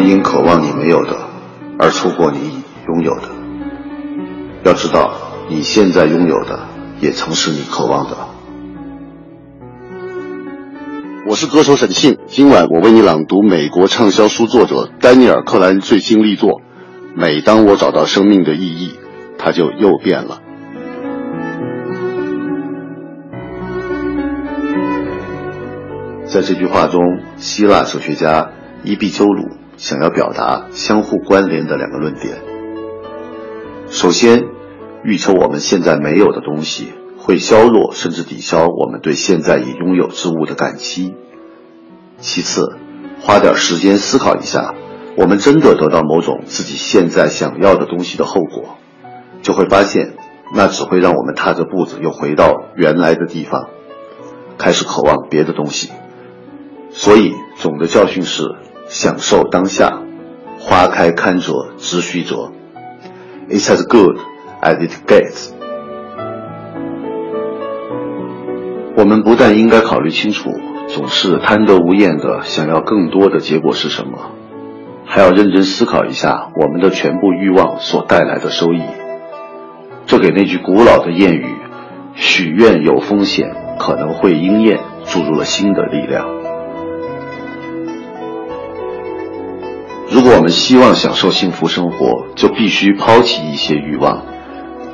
因渴望你没有的，而错过你已拥有的。要知道，你现在拥有的，也曾是你渴望的。我是歌手沈庆，今晚我为你朗读美国畅销书作者丹尼尔·克兰最新力作《每当我找到生命的意义，它就又变了》。在这句话中，希腊哲学家伊壁鸠鲁想要表达相互关联的两个论点。首先，预测我们现在没有的东西。会削弱甚至抵消我们对现在已拥有之物的感激。其次，花点时间思考一下，我们真的得到某种自己现在想要的东西的后果，就会发现，那只会让我们踏着步子又回到原来的地方，开始渴望别的东西。所以，总的教训是：享受当下，花开堪折直须折。It's as good as it gets。我们不但应该考虑清楚，总是贪得无厌的想要更多的结果是什么，还要认真思考一下我们的全部欲望所带来的收益。这给那句古老的谚语“许愿有风险，可能会应验”注入了新的力量。如果我们希望享受幸福生活，就必须抛弃一些欲望。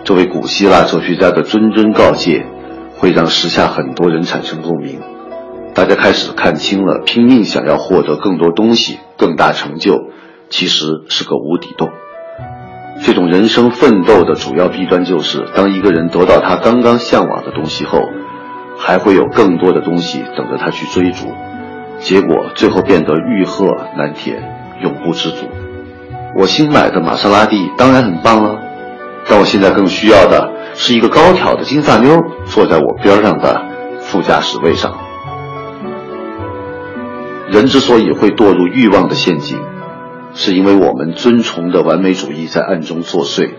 这位古希腊哲学家的谆谆告诫。会让时下很多人产生共鸣，大家开始看清了，拼命想要获得更多东西、更大成就，其实是个无底洞。这种人生奋斗的主要弊端就是，当一个人得到他刚刚向往的东西后，还会有更多的东西等着他去追逐，结果最后变得欲壑难填，永不知足。我新买的玛莎拉蒂当然很棒了，但我现在更需要的。是一个高挑的金发妞坐在我边上的副驾驶位上。人之所以会堕入欲望的陷阱，是因为我们尊崇的完美主义在暗中作祟。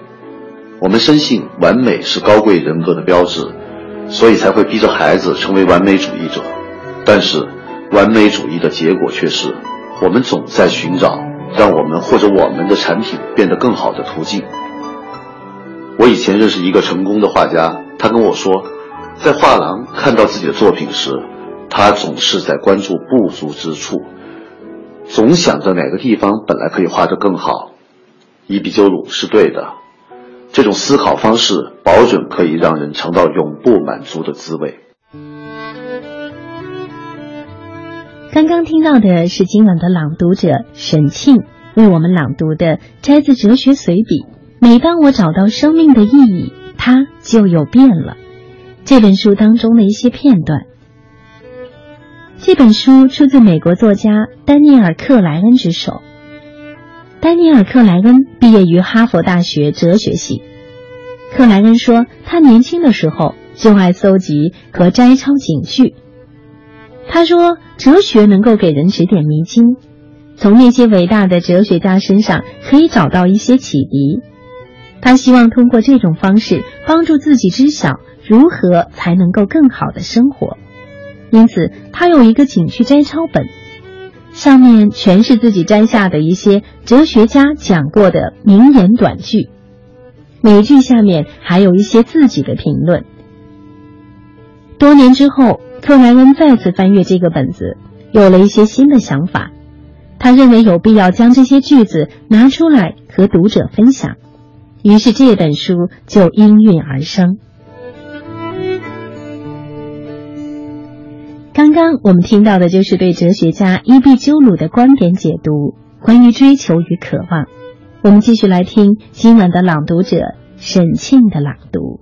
我们深信完美是高贵人格的标志，所以才会逼着孩子成为完美主义者。但是，完美主义的结果却是，我们总在寻找让我们或者我们的产品变得更好的途径。我以前认识一个成功的画家，他跟我说，在画廊看到自己的作品时，他总是在关注不足之处，总想着哪个地方本来可以画得更好。伊壁鸠鲁是对的，这种思考方式保准可以让人尝到永不满足的滋味。刚刚听到的是今晚的朗读者沈庆为我们朗读的摘自哲学随笔。每当我找到生命的意义，它就有变了。这本书当中的一些片段。这本书出自美国作家丹尼尔·克莱恩之手。丹尼尔·克莱恩毕业于哈佛大学哲学系。克莱恩说，他年轻的时候就爱搜集和摘抄警句。他说，哲学能够给人指点迷津，从那些伟大的哲学家身上可以找到一些启迪。他希望通过这种方式帮助自己知晓如何才能够更好的生活，因此他有一个景区摘抄本，上面全是自己摘下的一些哲学家讲过的名言短句，每句下面还有一些自己的评论。多年之后，克莱恩再次翻阅这个本子，有了一些新的想法，他认为有必要将这些句子拿出来和读者分享。于是这本书就应运而生。刚刚我们听到的就是对哲学家伊壁鸠鲁的观点解读，关于追求与渴望。我们继续来听今晚的朗读者沈庆的朗读。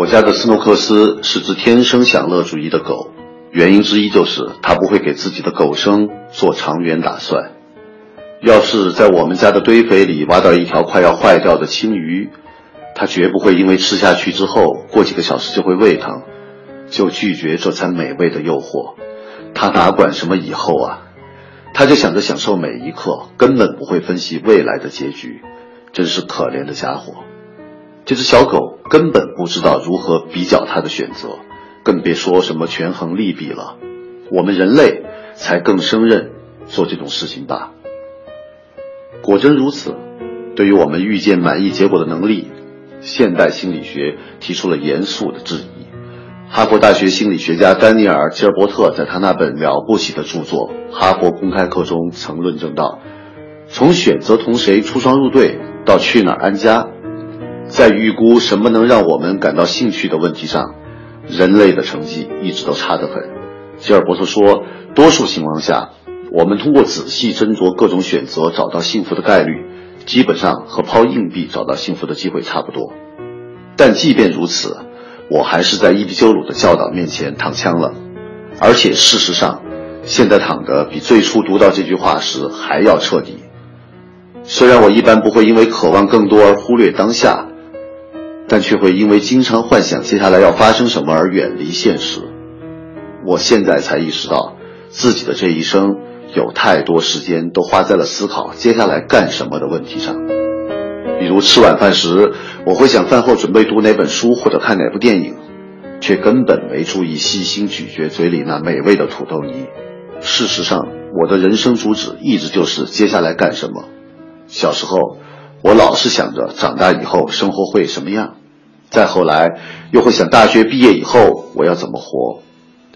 我家的斯诺克斯是只天生享乐主义的狗。原因之一就是它不会给自己的狗生做长远打算。要是在我们家的堆肥里挖到一条快要坏掉的青鱼，它绝不会因为吃下去之后过几个小时就会胃疼，就拒绝这餐美味的诱惑。他哪管什么以后啊？他就想着享受每一刻，根本不会分析未来的结局。真是可怜的家伙。这只小狗根本不知道如何比较他的选择。更别说什么权衡利弊了。我们人类才更胜任做这种事情吧。果真如此，对于我们预见满意结果的能力，现代心理学提出了严肃的质疑。哈佛大学心理学家丹尼尔·吉尔伯特在他那本了不起的著作《哈佛公开课》中曾论证道：从选择同谁出双入对到去哪儿安家，在预估什么能让我们感到兴趣的问题上，人类的成绩一直都差得很。吉尔伯特说，多数情况下，我们通过仔细斟酌各种选择找到幸福的概率，基本上和抛硬币找到幸福的机会差不多。但即便如此，我还是在伊壁鸠鲁的教导面前躺枪了，而且事实上，现在躺得比最初读到这句话时还要彻底。虽然我一般不会因为渴望更多而忽略当下，但却会因为经常幻想接下来要发生什么而远离现实。我现在才意识到，自己的这一生有太多时间都花在了思考接下来干什么的问题上。比如吃晚饭时，我会想饭后准备读哪本书或者看哪部电影，却根本没注意细心咀嚼嘴里那美味的土豆泥。事实上，我的人生主旨一直就是接下来干什么。小时候，我老是想着长大以后生活会什么样；再后来，又会想大学毕业以后我要怎么活。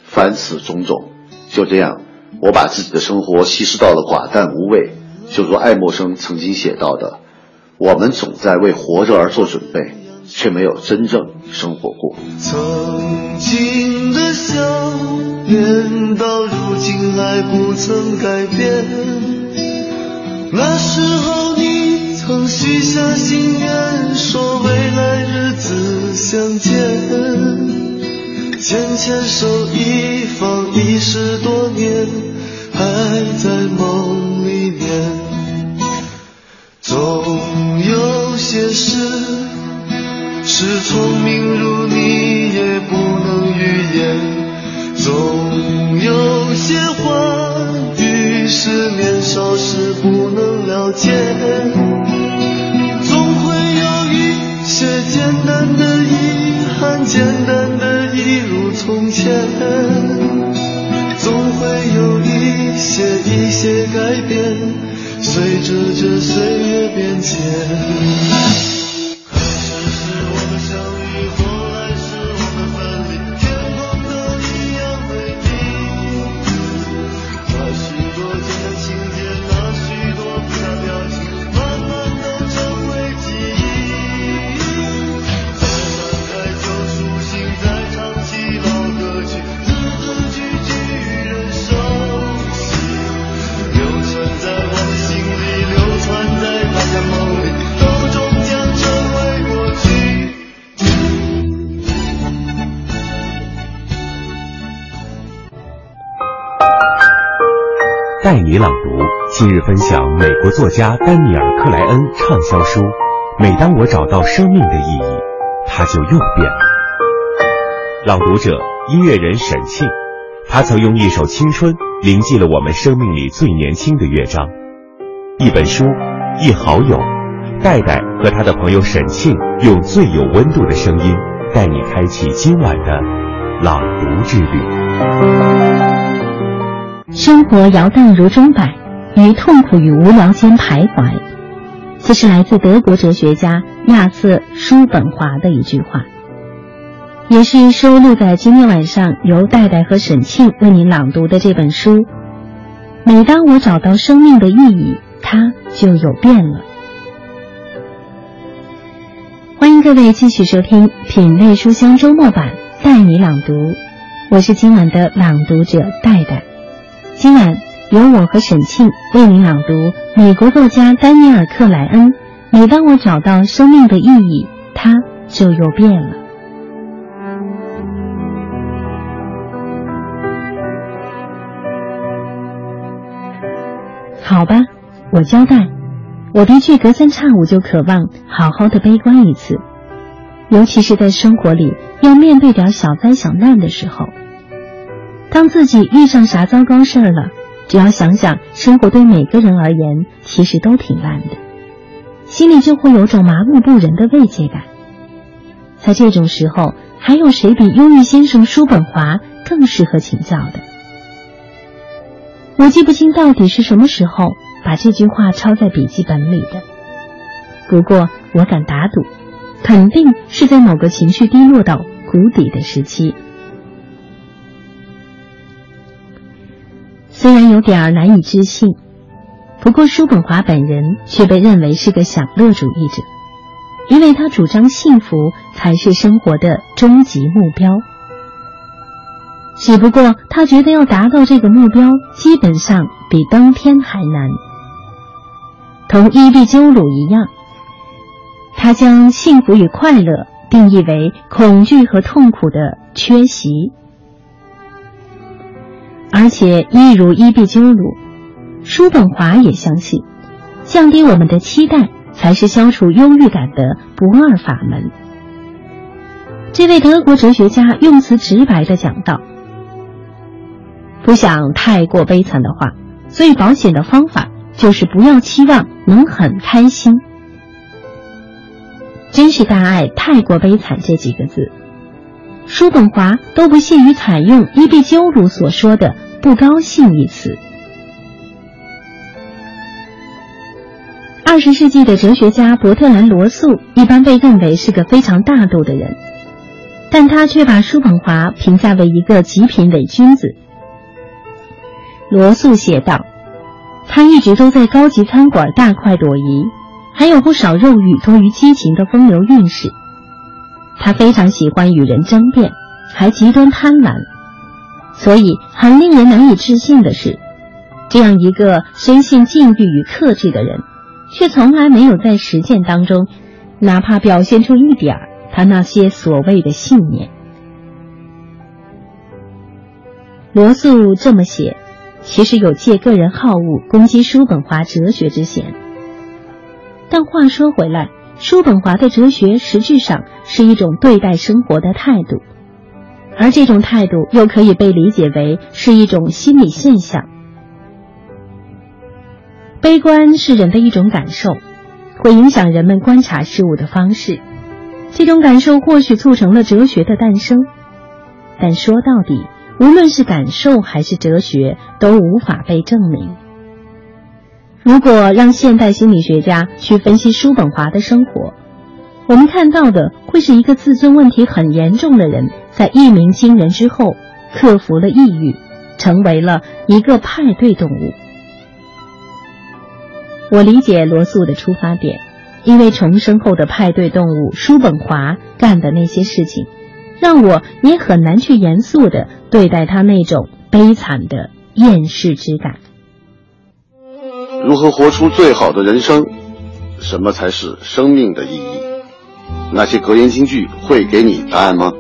凡此种种，就这样，我把自己的生活稀释到了寡淡无味。就如爱默生曾经写到的。我们总在为活着而做准备，却没有真正生活过。曾经的笑脸，到如今还不曾改变。那时候你曾许下心愿，说未来日子相见，牵牵手一放一十多年，还在梦里面。总有些事是聪明如你也不能预言，总有些话语是年少时不能了解，简单的一如从前，总会有一些一些改变。随着这岁月变迁。今日分享美国作家丹尼尔·克莱恩畅销书《每当我找到生命的意义，它就又变了》。朗读者音乐人沈庆，他曾用一首青春铭记了我们生命里最年轻的乐章。一本书，一好友，戴戴和他的朋友沈庆用最有温度的声音，带你开启今晚的朗读之旅。生活摇荡如钟摆，于痛苦与无聊间徘徊。这是来自德国哲学家亚瑟·叔本华的一句话，也是收录在今天晚上由戴戴和沈庆为您朗读的这本书。每当我找到生命的意义，它就有变了。欢迎各位继续收听品味书香周末版，带你朗读。我是今晚的朗读者戴戴。今晚由我和沈庆为您朗读美国作家丹尼尔·克莱恩。每当我找到生命的意义，它就又变了。好吧，我交代，我的确隔三差五就渴望好好的悲观一次，尤其是在生活里要面对点小灾小难的时候。当自己遇上啥糟糕事儿了，只要想想生活对每个人而言其实都挺烂的，心里就会有种麻木不仁的慰藉感。在这种时候，还有谁比忧郁先生叔本华更适合请教的？我记不清到底是什么时候把这句话抄在笔记本里的，不过我敢打赌，肯定是在某个情绪低落到谷底的时期。虽然有点难以置信，不过叔本华本人却被认为是个享乐主义者，因为他主张幸福才是生活的终极目标。只不过他觉得要达到这个目标，基本上比登天还难。同伊壁鸠鲁一样，他将幸福与快乐定义为恐惧和痛苦的缺席。而且，一如伊壁鸠鲁，叔本华也相信，降低我们的期待才是消除忧郁感的不二法门。这位德国哲学家用词直白的讲道：“不想太过悲惨的话，最保险的方法就是不要期望能很开心。”真是大爱太过悲惨这几个字。叔本华都不屑于采用伊壁鸠鲁所说的“不高兴”一词。二十世纪的哲学家伯特兰·罗素一般被认为是个非常大度的人，但他却把叔本华评价为一个极品伪君子。罗素写道：“他一直都在高级餐馆大快朵颐，还有不少肉欲多于激情的风流韵事。”他非常喜欢与人争辩，还极端贪婪，所以很令人难以置信的是，这样一个深信禁欲与克制的人，却从来没有在实践当中，哪怕表现出一点儿他那些所谓的信念。罗素这么写，其实有借个人好恶攻击叔本华哲学之嫌。但话说回来。叔本华的哲学实质上是一种对待生活的态度，而这种态度又可以被理解为是一种心理现象。悲观是人的一种感受，会影响人们观察事物的方式。这种感受或许促成了哲学的诞生，但说到底，无论是感受还是哲学，都无法被证明。如果让现代心理学家去分析叔本华的生活，我们看到的会是一个自尊问题很严重的人，在一鸣惊人之后，克服了抑郁，成为了一个派对动物。我理解罗素的出发点，因为重生后的派对动物叔本华干的那些事情，让我也很难去严肃的对待他那种悲惨的厌世之感。如何活出最好的人生？什么才是生命的意义？那些格言金句会给你答案吗？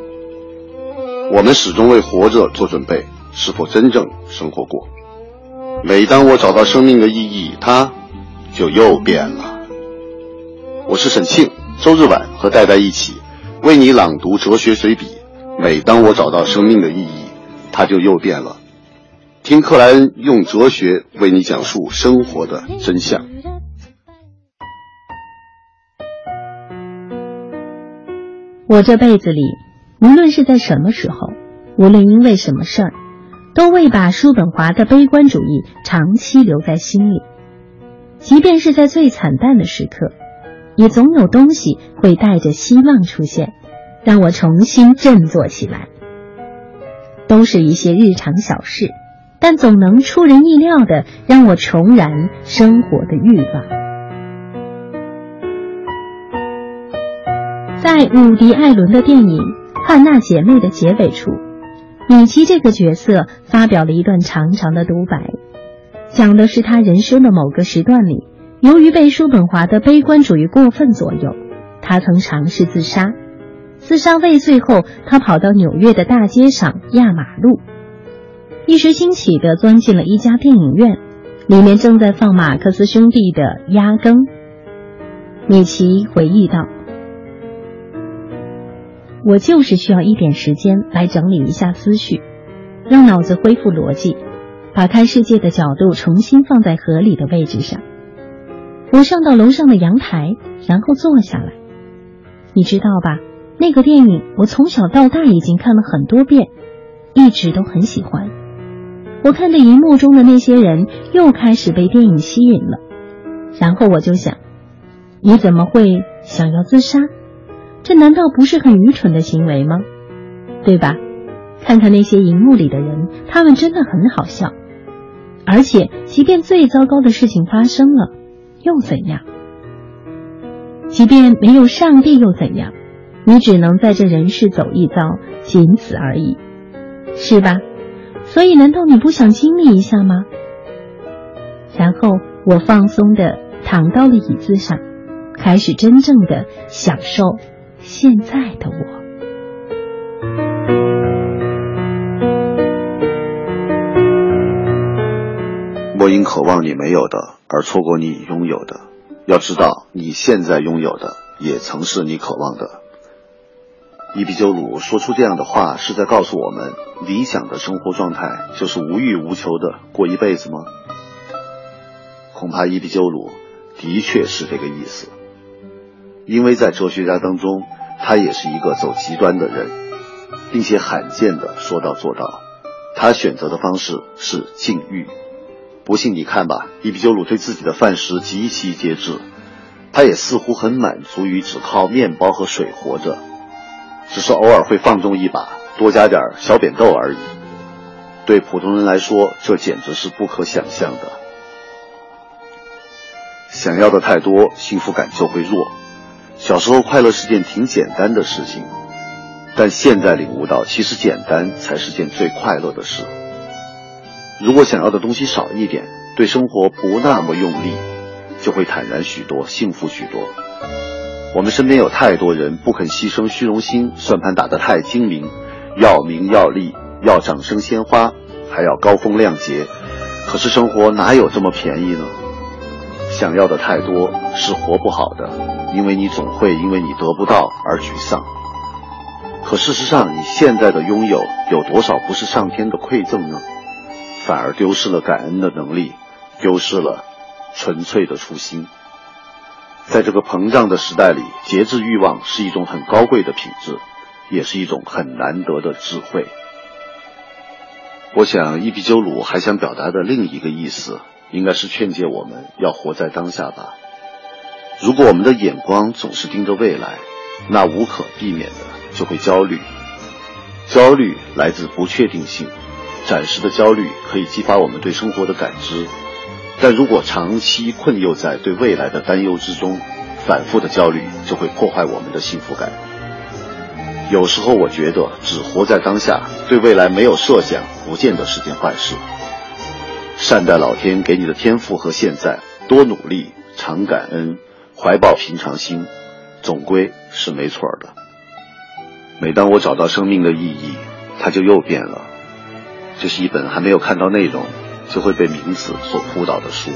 我们始终为活着做准备，是否真正生活过？每当我找到生命的意义，它就又变了。我是沈庆，周日晚和戴戴一起为你朗读哲学随笔。每当我找到生命的意义，它就又变了。听克莱恩用哲学为你讲述生活的真相。我这辈子里，无论是在什么时候，无论因为什么事儿，都未把叔本华的悲观主义长期留在心里。即便是在最惨淡的时刻，也总有东西会带着希望出现，让我重新振作起来。都是一些日常小事。但总能出人意料的让我重燃生活的欲望。在伍迪·艾伦的电影《汉娜姐妹》的结尾处，米奇这个角色发表了一段长长的独白，讲的是他人生的某个时段里，由于被叔本华的悲观主义过分左右，他曾尝试自杀。自杀未遂后，他跑到纽约的大街上压马路。一时兴起的钻进了一家电影院，里面正在放马克思兄弟的《压更》。米奇回忆道：“我就是需要一点时间来整理一下思绪，让脑子恢复逻辑，把看世界的角度重新放在合理的位置上。我上到楼上的阳台，然后坐下来。你知道吧？那个电影我从小到大已经看了很多遍，一直都很喜欢。我看着荧幕中的那些人，又开始被电影吸引了。然后我就想，你怎么会想要自杀？这难道不是很愚蠢的行为吗？对吧？看看那些荧幕里的人，他们真的很好笑。而且，即便最糟糕的事情发生了，又怎样？即便没有上帝又怎样？你只能在这人世走一遭，仅此而已，是吧？所以，难道你不想经历一下吗？然后，我放松的躺到了椅子上，开始真正的享受现在的我。莫因渴望你没有的而错过你已拥有的。要知道，你现在拥有的也曾是你渴望的。伊比鸠鲁说出这样的话，是在告诉我们：理想的生活状态就是无欲无求的过一辈子吗？恐怕伊比鸠鲁的确是这个意思，因为在哲学家当中，他也是一个走极端的人，并且罕见的说到做到。他选择的方式是禁欲。不信你看吧，伊比鸠鲁对自己的饭食极其节制，他也似乎很满足于只靠面包和水活着，只是偶尔会放纵一把，多加点小扁豆而已。对普通人来说，这简直是不可想象的。想要的太多，幸福感就会弱。小时候快乐是件挺简单的事情，但现在领悟到，其实简单才是件最快乐的事。如果想要的东西少一点，对生活不那么用力，就会坦然许多，幸福许多。我们身边有太多人不肯牺牲虚荣心，算盘打得太精明，要名要利，要掌声鲜花，还要高风亮节。可是生活哪有这么便宜呢？想要的太多是活不好的，因为你总会因为你得不到而沮丧。可事实上，你现在的拥有有多少不是上天的馈赠呢？反而丢失了感恩的能力，丢失了纯粹的初心。在这个膨胀的时代里，节制欲望是一种很高贵的品质，也是一种很难得的智慧。我想，伊壁鸠鲁还想表达的另一个意思，应该是劝诫我们要活在当下吧。如果我们的眼光总是盯着未来，那无可避免的就会焦虑。焦虑来自不确定性。暂时的焦虑可以激发我们对生活的感知，但如果长期困囿在对未来的担忧之中，反复的焦虑就会破坏我们的幸福感。有时候我觉得，只活在当下，对未来没有设想，不见得是件坏事。善待老天给你的天赋和现在，多努力，常感恩，怀抱平常心，总归是没错的。每当我找到生命的意义，它就又变了。这是一本还没有看到内容就会被名字所扑倒的书，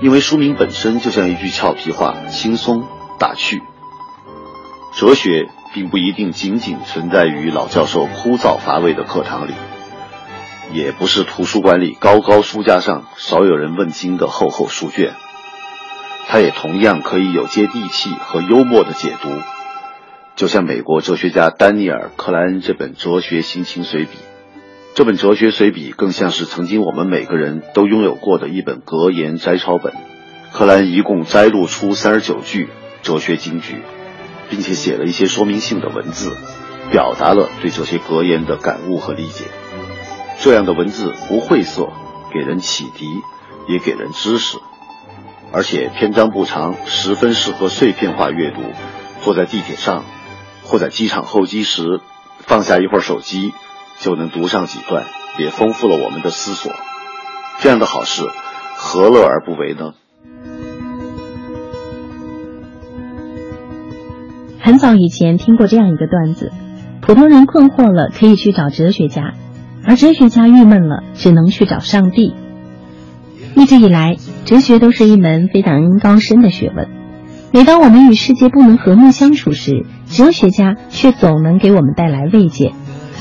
因为书名本身就像一句俏皮话，轻松打趣。哲学并不一定仅仅存在于老教授枯燥乏味的课堂里，也不是图书馆里高高书架上少有人问津的厚厚书卷，它也同样可以有接地气和幽默的解读，就像美国哲学家丹尼尔·克莱恩这本《哲学心情随笔》。这本哲学随笔更像是曾经我们每个人都拥有过的一本格言摘抄本。柯兰一共摘录出三十九句哲学金句，并且写了一些说明性的文字，表达了对这些格言的感悟和理解。这样的文字不晦涩，给人启迪，也给人知识，而且篇章不长，十分适合碎片化阅读。坐在地铁上，或在机场候机时，放下一会儿手机。就能读上几段，也丰富了我们的思索。这样的好事，何乐而不为呢？很早以前听过这样一个段子：普通人困惑了，可以去找哲学家；而哲学家郁闷了，只能去找上帝。一直以来，哲学都是一门非常高深的学问。每当我们与世界不能和睦相处时，哲学家却总能给我们带来慰藉。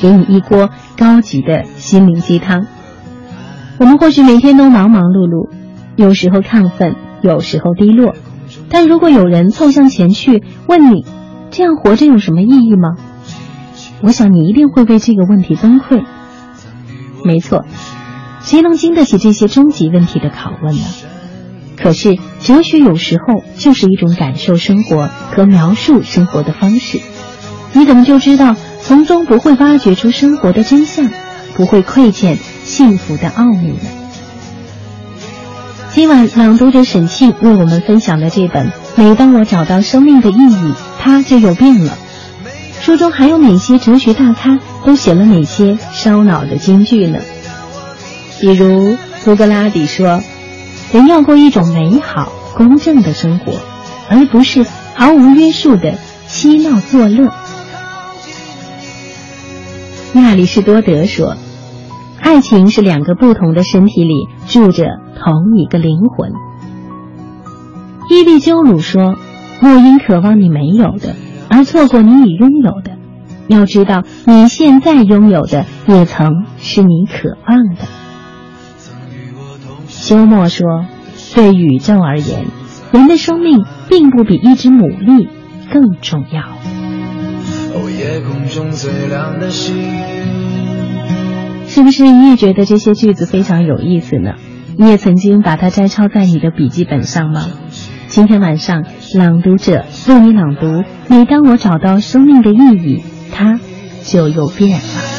给你一锅高级的心灵鸡汤。我们或许每天都忙忙碌碌，有时候亢奋，有时候低落。但如果有人凑向前去问你，这样活着有什么意义吗？我想你一定会为这个问题崩溃。没错，谁能经得起这些终极问题的拷问呢？可是哲学有时候就是一种感受生活和描述生活的方式。你怎么就知道从中不会挖掘出生活的真相，不会窥见幸福的奥秘？今晚朗读者沈庆为我们分享的这本《每当我找到生命的意义，它就有病了》。书中还有哪些哲学大咖都写了哪些烧脑的金句呢？比如苏格拉底说：“人要过一种美好、公正的生活，而不是毫无约束的嬉闹作乐。”亚里士多德说：“爱情是两个不同的身体里住着同一个灵魂。”伊壁鸠鲁说：“莫因渴望你没有的。”而错过你已拥有的，要知道你现在拥有的也曾是你渴望的。休谟说：“对宇宙而言，人的生命并不比一只牡蛎更重要。”夜空中最亮的星是不是你也觉得这些句子非常有意思呢？你也曾经把它摘抄在你的笔记本上吗？今天晚上，朗读者为你朗读。每当我找到生命的意义，它就又变了。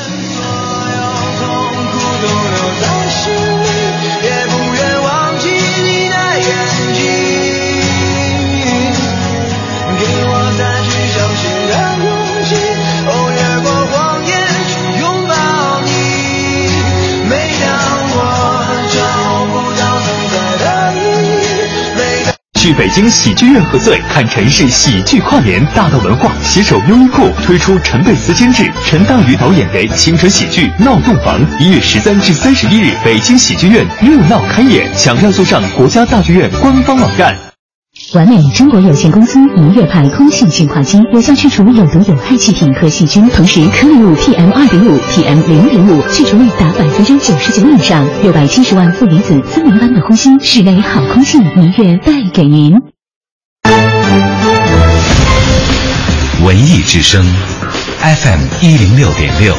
去北京喜剧院贺岁，看陈氏喜剧跨年。大道文化携手优衣库推出陈佩斯监制、陈大宇导演的青春喜剧《闹洞房》，一月十三至三十一日，北京喜剧院热闹开演，抢票速上国家大剧院官方网站。完美中国有限公司明月牌空气净化机，有效去除有毒有害气体和细菌，同时颗粒物 PM 二点五、PM 零点五去除率达百分之九十九以上，六百七十万负离子森林般的呼吸，室内好空气，明月带给您。文艺之声，FM 一零六点六，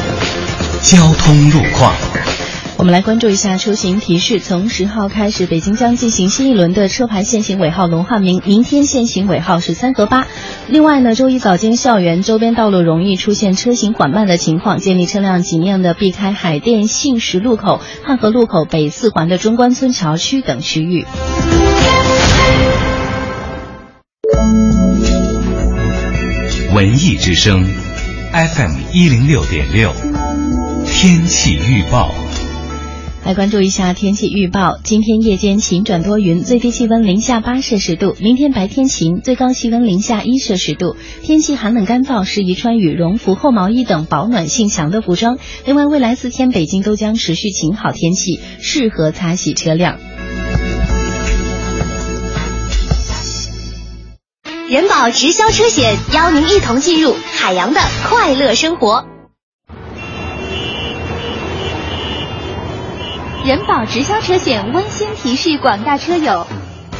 交通路况。我们来关注一下出行提示。从十号开始，北京将进行新一轮的车牌限行尾号轮换明，明天限行尾号是三和八。另外呢，周一早间校园周边道路容易出现车行缓慢的情况，建议车辆尽量的避开海淀信实路口、汉河路口、北四环的中关村桥区等区域。文艺之声，FM 一零六点六，天气预报。来关注一下天气预报。今天夜间晴转多云，最低气温零下八摄氏度；明天白天晴，最高气温零下一摄氏度。天气寒冷干燥，适宜穿羽绒服、厚毛衣等保暖性强的服装。另外，未来四天北京都将持续晴好天气，适合擦洗车辆。人保直销车险邀您一同进入海洋的快乐生活。人保直销车险温馨提示广大车友：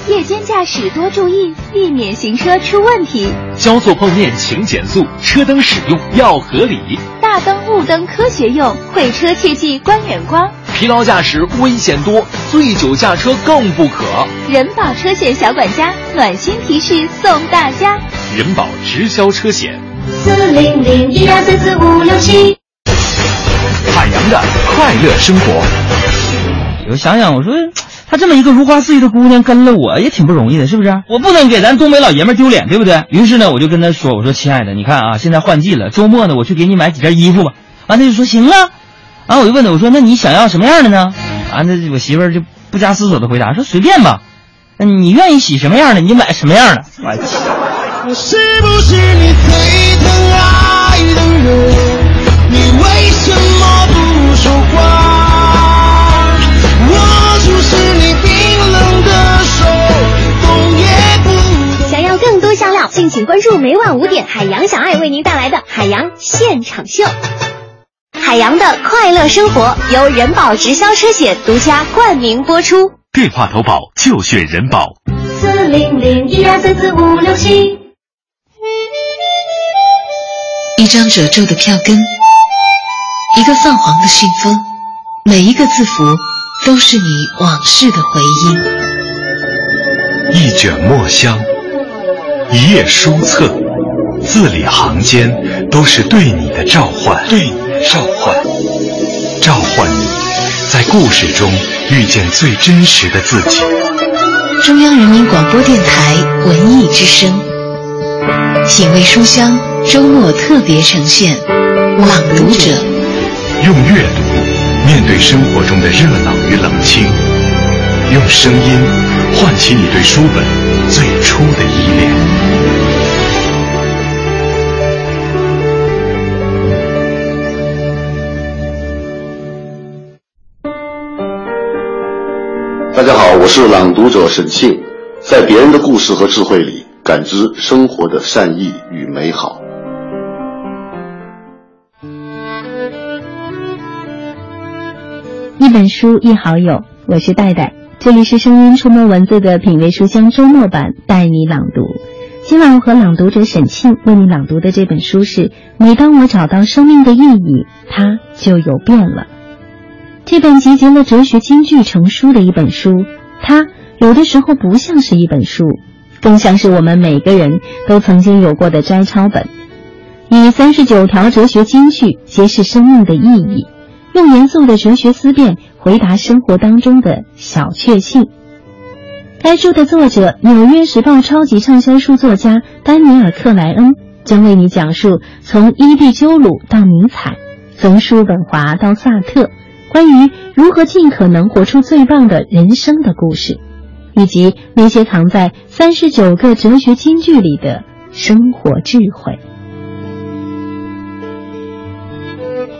夜间驾驶多注意，避免行车出问题。交错碰面请减速，车灯使用要合理。大灯雾灯科学用，会车切记关远光。疲劳驾驶危险多，醉酒驾车更不可。人保车险小管家暖心提示送大家：人保直销车险。四零零一二三四五六七。海洋的快乐生活。我想想，我说她这么一个如花似玉的姑娘跟了我也挺不容易的，是不是？我不能给咱东北老爷们丢脸，对不对？于是呢，我就跟她说：“我说亲爱的，你看啊，现在换季了，周末呢，我去给你买几件衣服吧。”完，她就说：“行啊。”完，我就问她：“我说那你想要什么样的呢？”完，那我媳妇儿就不加思索的回答说：“随便吧，你愿意洗什么样的，你就买什么样的。”我是不是你最疼爱的人？请关注每晚五点海洋小爱为您带来的海洋现场秀。海洋的快乐生活由人保直销车险独家冠名播出。电话投保就选人保。四零零一二三四五六七。一张褶皱的票根，一个泛黄的信封，每一个字符都是你往事的回音。一卷墨香，一页书册，字里行间都是对你的召唤，对你的召唤，召唤你在故事中遇见最真实的自己。中央人民广播电台文艺之声，品味书香周末特别呈现《朗读者》，用阅读面对生活中的热闹与冷清，用声音唤起你对书本最初的依恋。大家好，我是朗读者沈庆，在别人的故事和智慧里感知生活的善意与美好。一本书，一好友，我是戴戴，这里是声音触摸文字的品味书香周末版，带你朗读。今晚我和朗读者沈庆为你朗读的这本书是《每当我找到生命的意义，它就有变了》。这本集结了哲学金句成书的一本书，它有的时候不像是一本书，更像是我们每个人都曾经有过的摘抄本，以三十九条哲学金句揭示生命的意义，用严肃的哲学思辨回答生活当中的小确幸。该书的作者，《纽约时报》超级畅销书作家丹尼尔·克莱恩，将为你讲述从伊壁鸠鲁到尼采，从叔本华到萨特。关于如何尽可能活出最棒的人生的故事，以及那些藏在三十九个哲学金句里的生活智慧。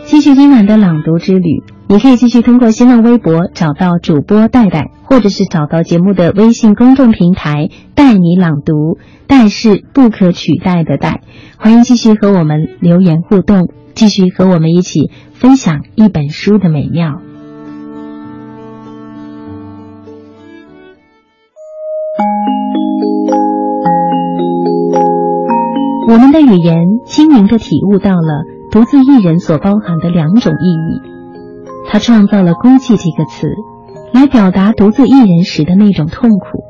继续今晚的朗读之旅，你可以继续通过新浪微博找到主播戴戴，或者是找到节目的微信公众平台“带你朗读”，戴是不可取代的戴。欢迎继续和我们留言互动，继续和我们一起。分享一本书的美妙。我们的语言精明的体悟到了独自一人所包含的两种意义。他创造了“孤寂”这个词，来表达独自一人时的那种痛苦。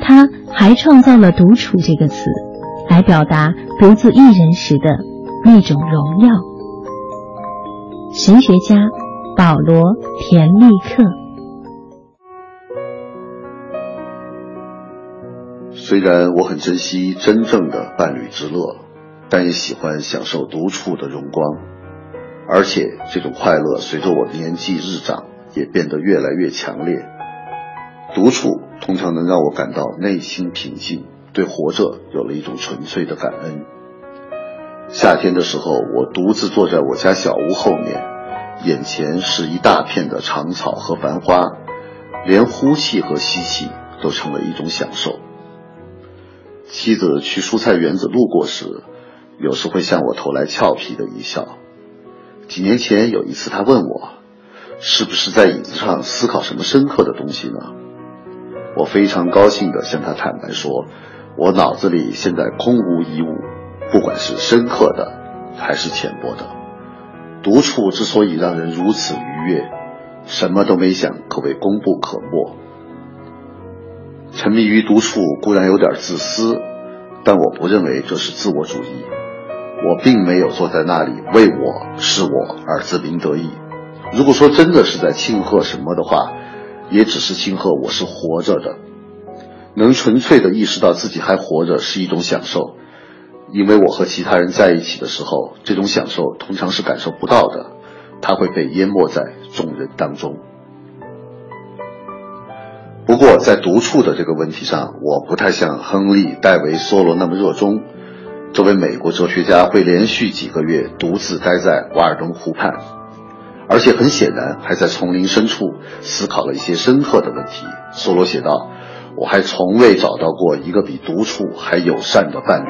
他还创造了“独处”这个词，来表达独自一人时的那种荣耀。神学家保罗·田立克。虽然我很珍惜真正的伴侣之乐，但也喜欢享受独处的荣光，而且这种快乐随着我的年纪日长也变得越来越强烈。独处通常能让我感到内心平静，对活着有了一种纯粹的感恩。夏天的时候，我独自坐在我家小屋后面，眼前是一大片的长草和繁花，连呼气和吸气都成了一种享受。妻子去蔬菜园子路过时，有时会向我投来俏皮的一笑。几年前有一次，他问我，是不是在椅子上思考什么深刻的东西呢？我非常高兴地向他坦白说，我脑子里现在空无一物。不管是深刻的还是浅薄的，独处之所以让人如此愉悦，什么都没想可谓功不可没。沉迷于独处固然有点自私，但我不认为这是自我主义。我并没有坐在那里为我是我而自鸣得意。如果说真的是在庆贺什么的话，也只是庆贺我是活着的，能纯粹的意识到自己还活着是一种享受。因为我和其他人在一起的时候，这种享受通常是感受不到的，它会被淹没在众人当中。不过，在独处的这个问题上，我不太像亨利·戴维·梭罗那么热衷。作为美国哲学家会连续几个月独自待在瓦尔登湖畔，而且很显然还在丛林深处思考了一些深刻的问题。梭罗写道：“我还从未找到过一个比独处还友善的伴侣。”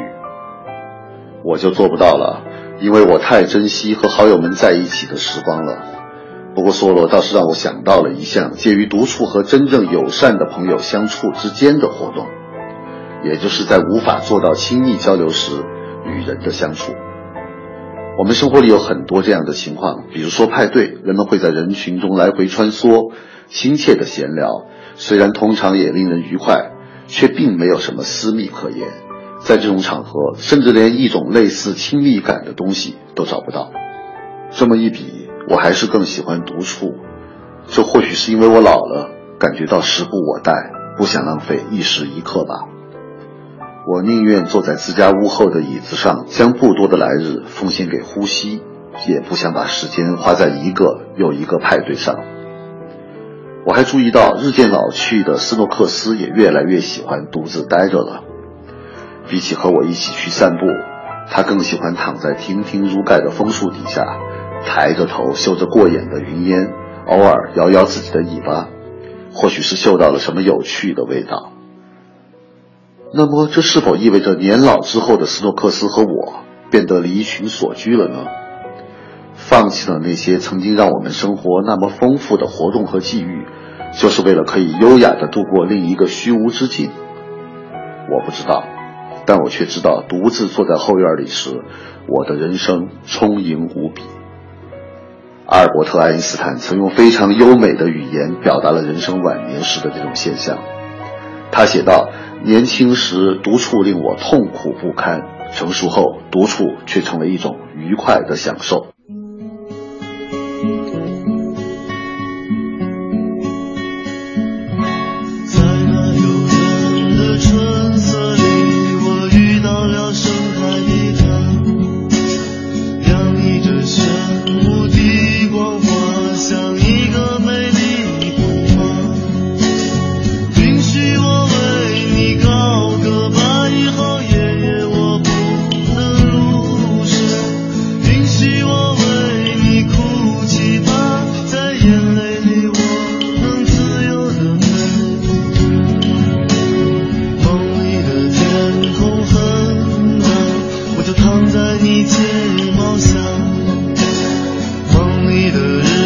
我就做不到了，因为我太珍惜和好友们在一起的时光了。不过，梭罗倒是让我想到了一项介于独处和真正友善的朋友相处之间的活动，也就是在无法做到亲密交流时与人的相处。我们生活里有很多这样的情况，比如说派对，人们会在人群中来回穿梭，亲切的闲聊，虽然通常也令人愉快，却并没有什么私密可言。在这种场合，甚至连一种类似亲密感的东西都找不到。这么一比，我还是更喜欢独处。这或许是因为我老了，感觉到时不我待，不想浪费一时一刻吧。我宁愿坐在自家屋后的椅子上，将不多的来日奉献给呼吸，也不想把时间花在一个又一个派对上。我还注意到，日渐老去的斯诺克斯也越来越喜欢独自待着了。比起和我一起去散步，他更喜欢躺在亭亭如盖的枫树底下，抬着头嗅着过眼的云烟，偶尔摇摇自己的尾巴，或许是嗅到了什么有趣的味道。那么，这是否意味着年老之后的斯诺克斯和我变得离群索居了呢？放弃了那些曾经让我们生活那么丰富的活动和际遇，就是为了可以优雅地度过另一个虚无之境？我不知道，但我却知道，独自坐在后院里时，我的人生充盈无比。阿尔伯特·爱因斯坦曾用非常优美的语言表达了人生晚年时的这种现象。他写道。年轻时独处令我痛苦不堪，成熟后独处却成为一种愉快的享受。一切梦想，梦里的人。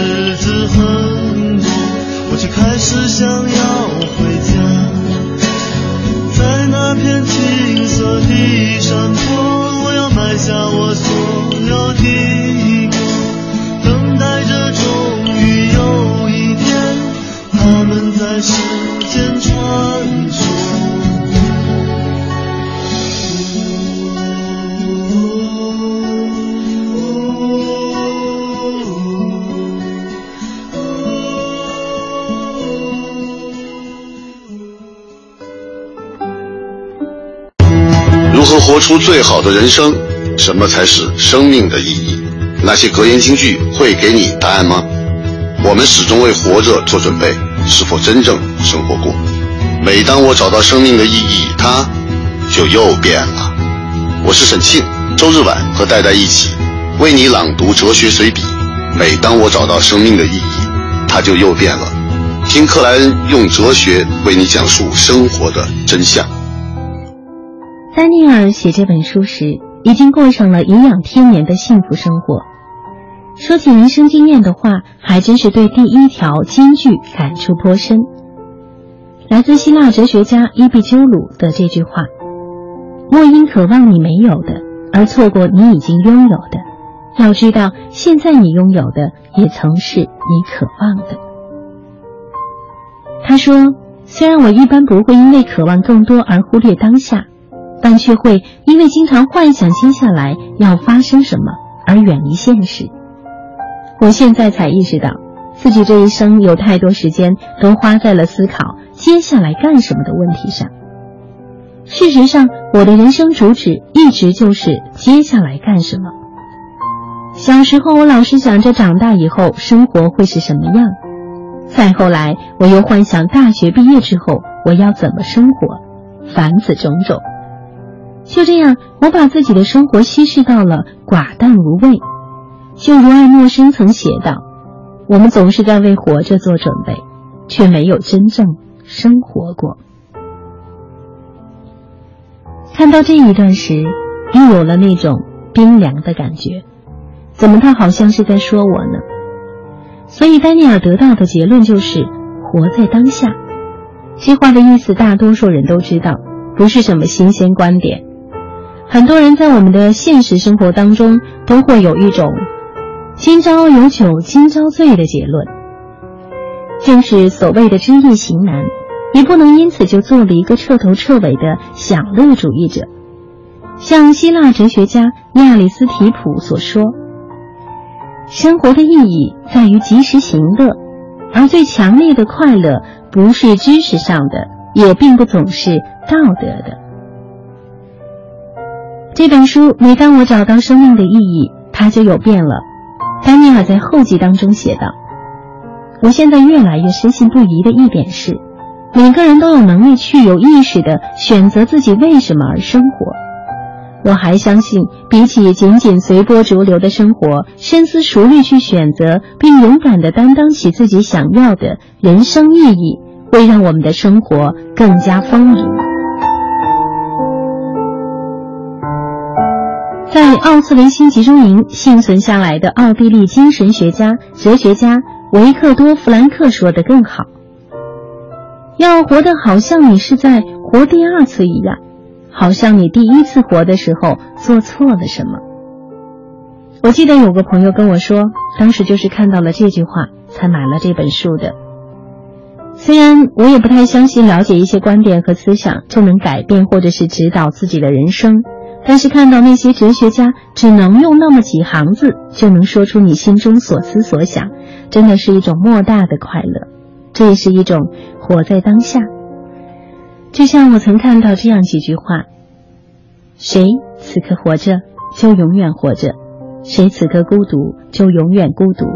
最好的人生，什么才是生命的意义？那些格言金句会给你答案吗？我们始终为活着做准备，是否真正生活过？每当我找到生命的意义，它就又变了。我是沈庆，周日晚和戴戴一起为你朗读哲学随笔。每当我找到生命的意义，它就又变了。听克莱恩用哲学为你讲述生活的真相。丹尼尔写这本书时，已经过上了颐养天年的幸福生活。说起人生经验的话，还真是对第一条金句感触颇深。来自希腊哲学家伊壁鸠鲁的这句话：“莫因渴望你没有的，而错过你已经拥有的。要知道，现在你拥有的，也曾是你渴望的。”他说：“虽然我一般不会因为渴望更多而忽略当下。”但却会因为经常幻想接下来要发生什么而远离现实。我现在才意识到，自己这一生有太多时间都花在了思考接下来干什么的问题上。事实上，我的人生主旨一直就是接下来干什么。小时候，我老是想着长大以后生活会是什么样；再后来，我又幻想大学毕业之后我要怎么生活。凡此种种。就这样，我把自己的生活稀释到了寡淡无味。就如爱默生曾写道：“我们总是在为活着做准备，却没有真正生活过。”看到这一段时，又有了那种冰凉的感觉。怎么他好像是在说我呢？所以丹尼尔得到的结论就是活在当下。这话的意思，大多数人都知道，不是什么新鲜观点。很多人在我们的现实生活当中都会有一种“今朝有酒今朝醉”的结论，正是所谓的知易行难，你不能因此就做了一个彻头彻尾的享乐主义者。像希腊哲学家亚里斯提普所说：“生活的意义在于及时行乐，而最强烈的快乐不是知识上的，也并不总是道德的。”这本书，每当我找到生命的意义，它就有变了。丹尼尔在后记当中写道：“我现在越来越深信不疑的一点是，每个人都有能力去有意识的选择自己为什么而生活。我还相信，比起仅仅随波逐流的生活，深思熟虑去选择并勇敢的担当起自己想要的人生意义，会让我们的生活更加丰盈。”在奥斯维辛集中营幸存下来的奥地利精神学家、哲学家维克多·弗兰克说的更好：“要活得好像你是在活第二次一样，好像你第一次活的时候做错了什么。”我记得有个朋友跟我说，当时就是看到了这句话才买了这本书的。虽然我也不太相信了解一些观点和思想就能改变或者是指导自己的人生。但是看到那些哲学家只能用那么几行字就能说出你心中所思所想，真的是一种莫大的快乐。这也是一种活在当下。就像我曾看到这样几句话：谁此刻活着，就永远活着；谁此刻孤独，就永远孤独。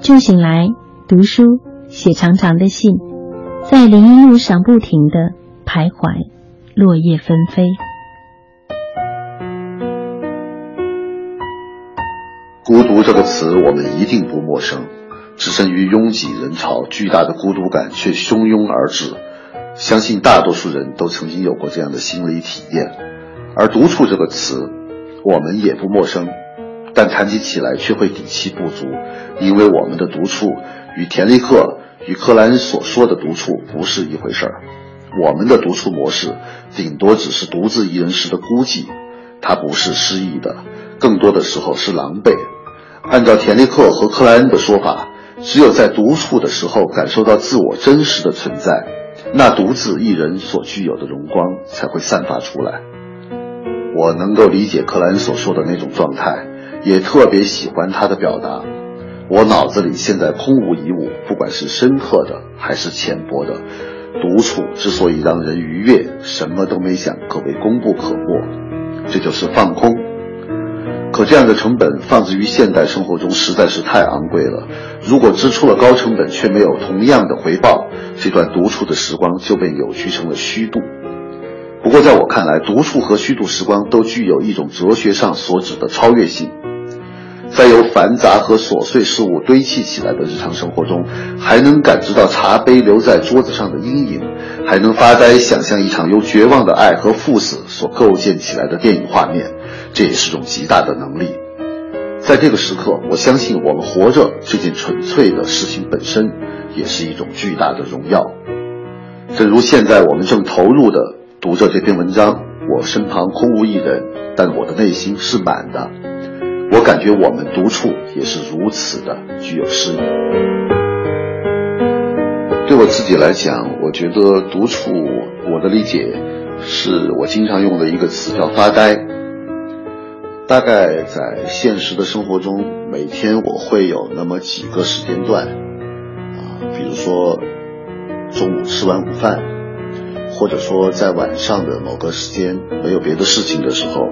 就醒来，读书，写长长的信，在林荫路上不停的徘徊，落叶纷飞。孤独这个词，我们一定不陌生。置身于拥挤人潮，巨大的孤独感却汹涌而至。相信大多数人都曾经有过这样的心理体验。而独处这个词，我们也不陌生，但谈起起来却会底气不足，因为我们的独处与田立克与克莱恩所说的独处不是一回事儿。我们的独处模式，顶多只是独自一人时的孤寂，它不是失意的，更多的时候是狼狈。按照田立克和克莱恩的说法，只有在独处的时候感受到自我真实的存在，那独自一人所具有的荣光才会散发出来。我能够理解克莱恩所说的那种状态，也特别喜欢他的表达。我脑子里现在空无一物，不管是深刻的还是浅薄的。独处之所以让人愉悦，什么都没想，可谓功不可没。这就是放空。可这样的成本放置于现代生活中实在是太昂贵了。如果支出了高成本却没有同样的回报，这段独处的时光就被扭曲成了虚度。不过在我看来，独处和虚度时光都具有一种哲学上所指的超越性。在由繁杂和琐碎事物堆砌起来的日常生活中，还能感知到茶杯留在桌子上的阴影，还能发呆想象一场由绝望的爱和赴死所构建起来的电影画面。这也是种极大的能力，在这个时刻，我相信我们活着这件纯粹的事情本身，也是一种巨大的荣耀。正如现在我们正投入的读着这篇文章，我身旁空无一人，但我的内心是满的。我感觉我们独处也是如此的具有诗意。对我自己来讲，我觉得独处，我的理解是我经常用的一个词叫发呆。大概在现实的生活中，每天我会有那么几个时间段，啊，比如说中午吃完午饭，或者说在晚上的某个时间没有别的事情的时候，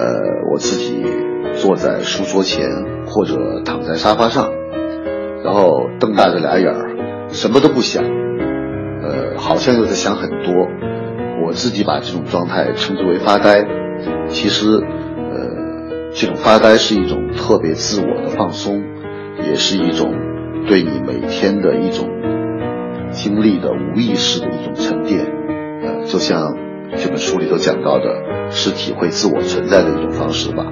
呃，我自己坐在书桌前或者躺在沙发上，然后瞪大着俩眼儿，什么都不想，呃，好像又在想很多。我自己把这种状态称之为发呆，其实。呃这种发呆是一种特别自我的放松，也是一种对你每天的一种经历的无意识的一种沉淀。呃，就像这本书里头讲到的，是体会自我存在的一种方式吧。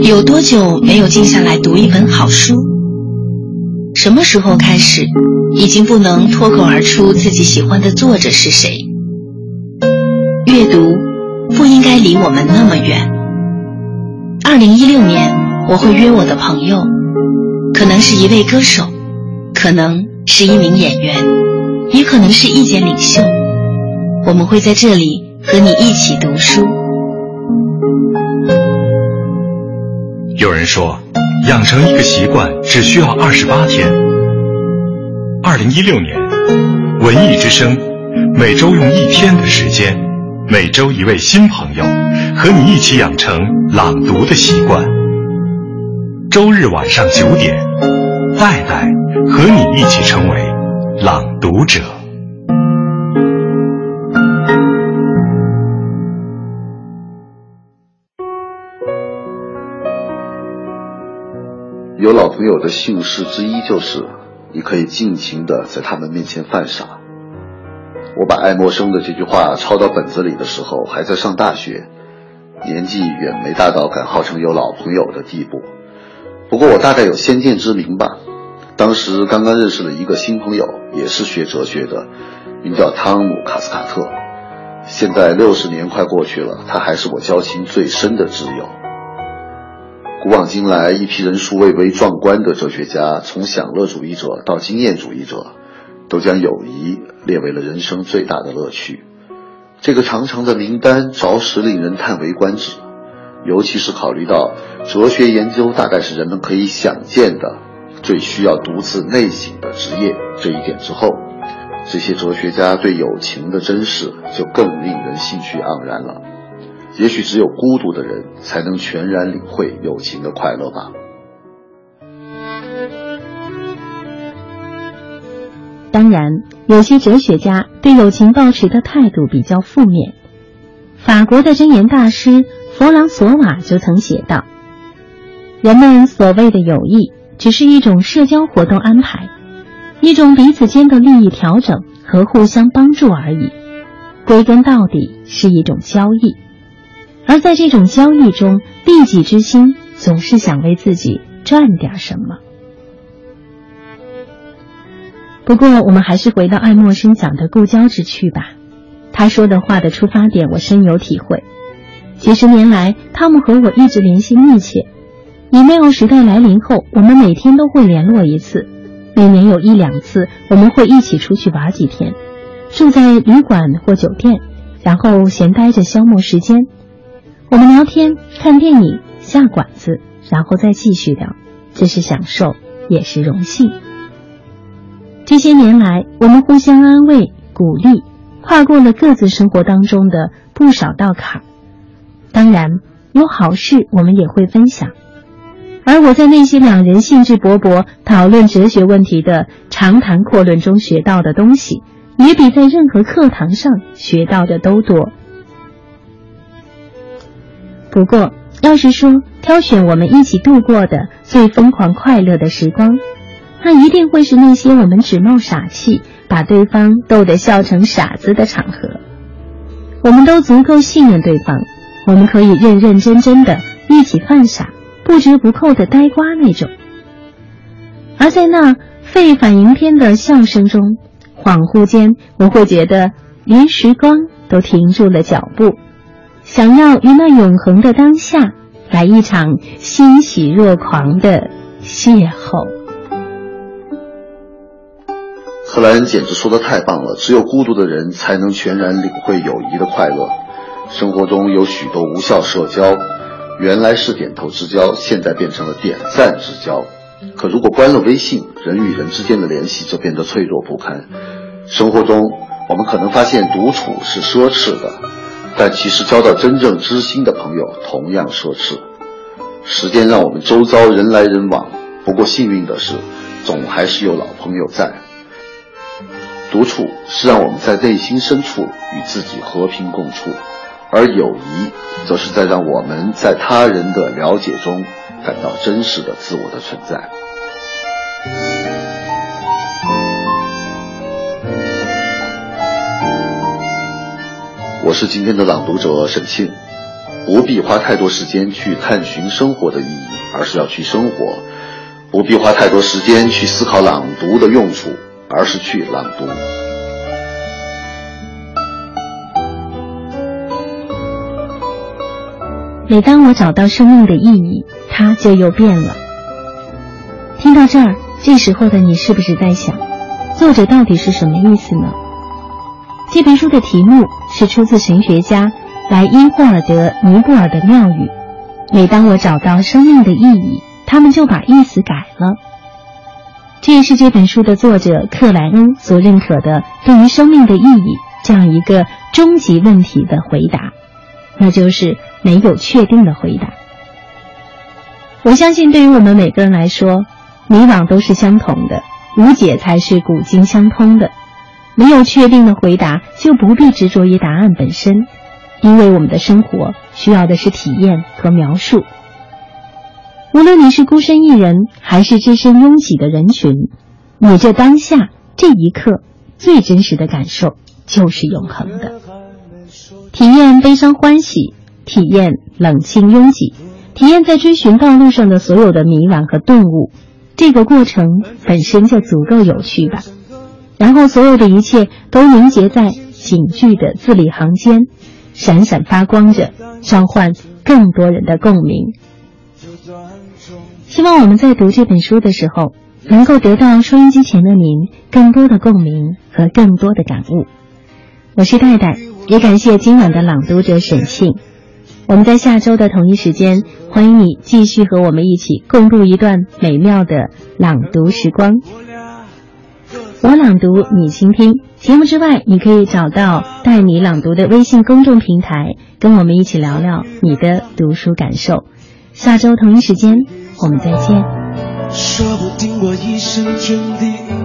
有多久没有静下来读一本好书？什么时候开始，已经不能脱口而出自己喜欢的作者是谁？阅读不应该离我们那么远。二零一六年，我会约我的朋友，可能是一位歌手，可能是一名演员，也可能是意见领袖。我们会在这里和你一起读书。有人说，养成一个习惯只需要二十八天。二零一六年，文艺之声每周用一天的时间，每周一位新朋友。和你一起养成朗读的习惯。周日晚上九点，戴戴和你一起成为朗读者。有老朋友的幸事之一就是，你可以尽情的在他们面前犯傻。我把爱默生的这句话抄到本子里的时候，还在上大学。年纪远没大到敢号称有老朋友的地步，不过我大概有先见之明吧。当时刚刚认识了一个新朋友，也是学哲学的，名叫汤姆·卡斯卡特。现在六十年快过去了，他还是我交情最深的挚友。古往今来，一批人数蔚为壮观的哲学家，从享乐主义者到经验主义者，都将友谊列为了人生最大的乐趣。这个长长的名单着实令人叹为观止，尤其是考虑到哲学研究大概是人们可以想见的最需要独自内省的职业这一点之后，这些哲学家对友情的珍视就更令人兴趣盎然了。也许只有孤独的人才能全然领会友情的快乐吧。当然，有些哲学家对友情抱持的态度比较负面。法国的箴言大师弗朗索瓦就曾写道：“人们所谓的友谊，只是一种社交活动安排，一种彼此间的利益调整和互相帮助而已。归根到底是一种交易，而在这种交易中，利己之心总是想为自己赚点什么。”不过，我们还是回到爱默生讲的故交之趣吧。他说的话的出发点，我深有体会。几十年来，汤姆和我一直联系密切。Email 时代来临后，我们每天都会联络一次，每年有一两次，我们会一起出去玩几天，住在旅馆或酒店，然后闲待着消磨时间。我们聊天、看电影、下馆子，然后再继续聊，这是享受，也是荣幸。这些年来，我们互相安慰、鼓励，跨过了各自生活当中的不少道坎。当然，有好事我们也会分享。而我在那些两人兴致勃勃讨论哲学问题的长谈阔论中学到的东西，也比在任何课堂上学到的都多。不过，要是说挑选我们一起度过的最疯狂快乐的时光，那一定会是那些我们只冒傻气，把对方逗得笑成傻子的场合。我们都足够信任对方，我们可以认认真真的一起犯傻，不折不扣的呆瓜那种。而在那沸反盈天的笑声中，恍惚间我会觉得连时光都停住了脚步，想要与那永恒的当下来一场欣喜若狂的邂逅。克莱恩简直说的太棒了！只有孤独的人才能全然领会友谊的快乐。生活中有许多无效社交，原来是点头之交，现在变成了点赞之交。可如果关了微信，人与人之间的联系就变得脆弱不堪。生活中，我们可能发现独处是奢侈的，但其实交到真正知心的朋友同样奢侈。时间让我们周遭人来人往，不过幸运的是，总还是有老朋友在。独处是让我们在内心深处与自己和平共处，而友谊则是在让我们在他人的了解中感到真实的自我的存在。我是今天的朗读者沈庆，不必花太多时间去探寻生活的意义，而是要去生活；不必花太多时间去思考朗读的用处。而是去朗读。每当我找到生命的意义，它就又变了。听到这儿，这时候的你是不是在想，作者到底是什么意思呢？这本书的题目是出自神学家莱因霍尔德尼布尔的妙语：“每当我找到生命的意义，他们就把意思改了。”这也是这本书的作者克莱恩所认可的对于生命的意义这样一个终极问题的回答，那就是没有确定的回答。我相信，对于我们每个人来说，迷惘都是相同的，无解才是古今相通的。没有确定的回答，就不必执着于答案本身，因为我们的生活需要的是体验和描述。无论你是孤身一人，还是置身拥挤的人群，你这当下这一刻最真实的感受就是永恒的。体验悲伤欢喜，体验冷清拥挤，体验在追寻道路上的所有的迷惘和顿悟，这个过程本身就足够有趣吧。然后所有的一切都凝结在警句的字里行间，闪闪发光着，召唤更多人的共鸣。希望我们在读这本书的时候，能够得到收音机前的您更多的共鸣和更多的感悟。我是戴戴，也感谢今晚的朗读者沈庆。我们在下周的同一时间，欢迎你继续和我们一起共度一段美妙的朗读时光。我朗读，你倾听。节目之外，你可以找到带你朗读的微信公众平台，跟我们一起聊聊你的读书感受。下周同一时间，我们再见。说不定我一生涓滴。